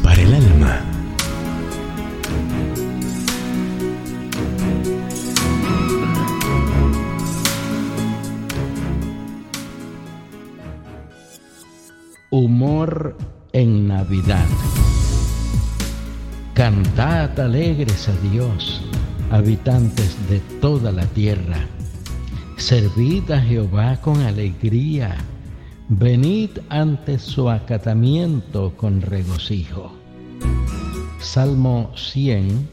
Para el alma. Humor en Navidad. Cantad alegres a Dios, habitantes de toda la tierra. Servid a Jehová con alegría Venid ante su acatamiento con regocijo. Salmo 100,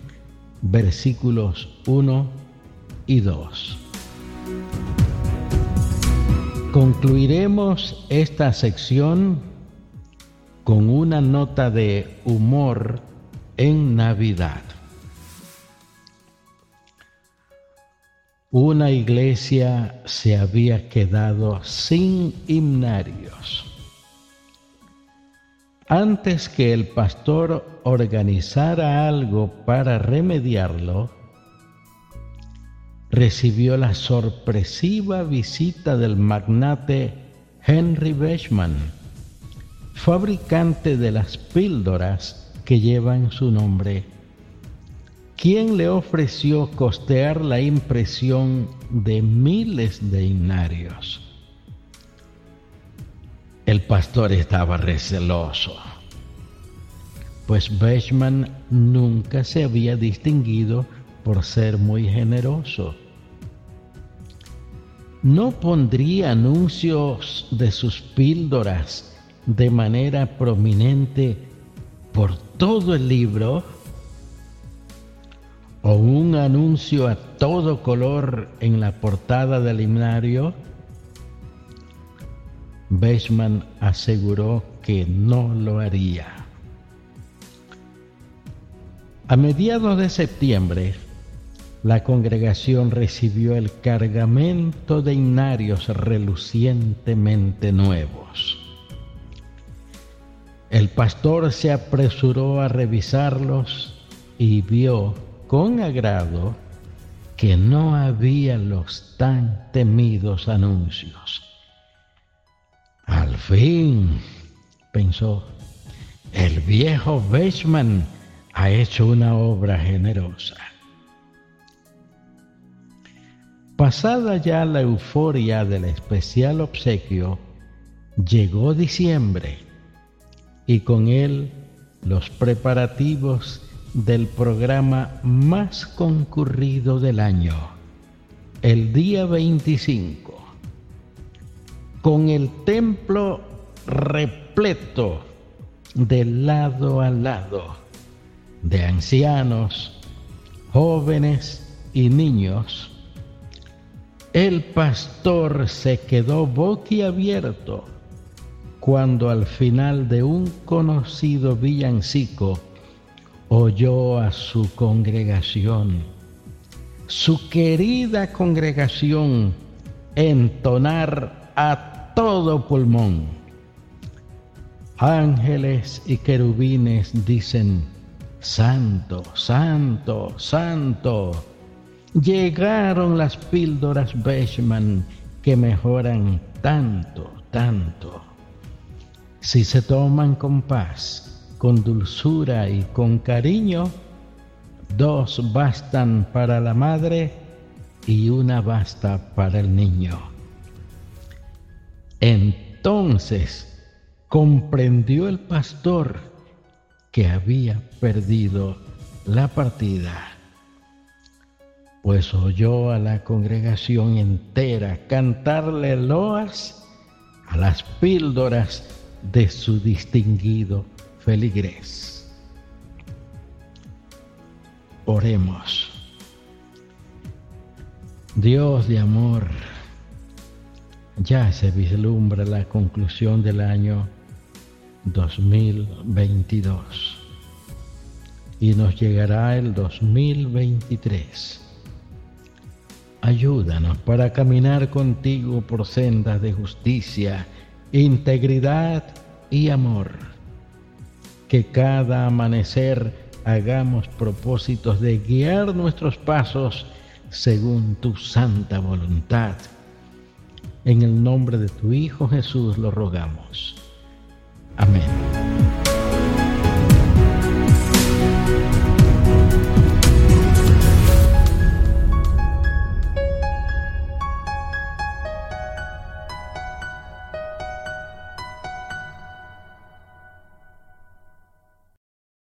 versículos 1 y 2. Concluiremos esta sección con una nota de humor en Navidad. Una iglesia se había quedado sin himnarios. Antes que el pastor organizara algo para remediarlo, recibió la sorpresiva visita del magnate Henry Beschman, fabricante de las píldoras que llevan su nombre ¿Quién le ofreció costear la impresión de miles de inarios. El pastor estaba receloso, pues Bechman nunca se había distinguido por ser muy generoso. No pondría anuncios de sus píldoras de manera prominente por todo el libro o un anuncio a todo color en la portada del himnario, Beschman aseguró que no lo haría. A mediados de septiembre, la congregación recibió el cargamento de himnarios relucientemente nuevos. El pastor se apresuró a revisarlos y vio con agrado que no había los tan temidos anuncios. Al fin, pensó, el viejo Bechman ha hecho una obra generosa. Pasada ya la euforia del especial obsequio, llegó diciembre y con él los preparativos del programa más concurrido del año, el día 25, con el templo repleto de lado a lado de ancianos, jóvenes y niños, el pastor se quedó boquiabierto cuando al final de un conocido villancico oyó a su congregación, su querida congregación, entonar a todo pulmón. Ángeles y querubines dicen, Santo, Santo, Santo. Llegaron las píldoras Bechman que mejoran tanto, tanto. Si se toman con paz, con dulzura y con cariño, dos bastan para la madre y una basta para el niño. Entonces comprendió el pastor que había perdido la partida, pues oyó a la congregación entera cantarle loas a las píldoras de su distinguido feligres. Oremos. Dios de amor, ya se vislumbra la conclusión del año 2022 y nos llegará el 2023. Ayúdanos para caminar contigo por sendas de justicia, integridad y amor que cada amanecer hagamos propósitos de guiar nuestros pasos según tu santa voluntad. En el nombre de tu Hijo Jesús lo rogamos. Amén.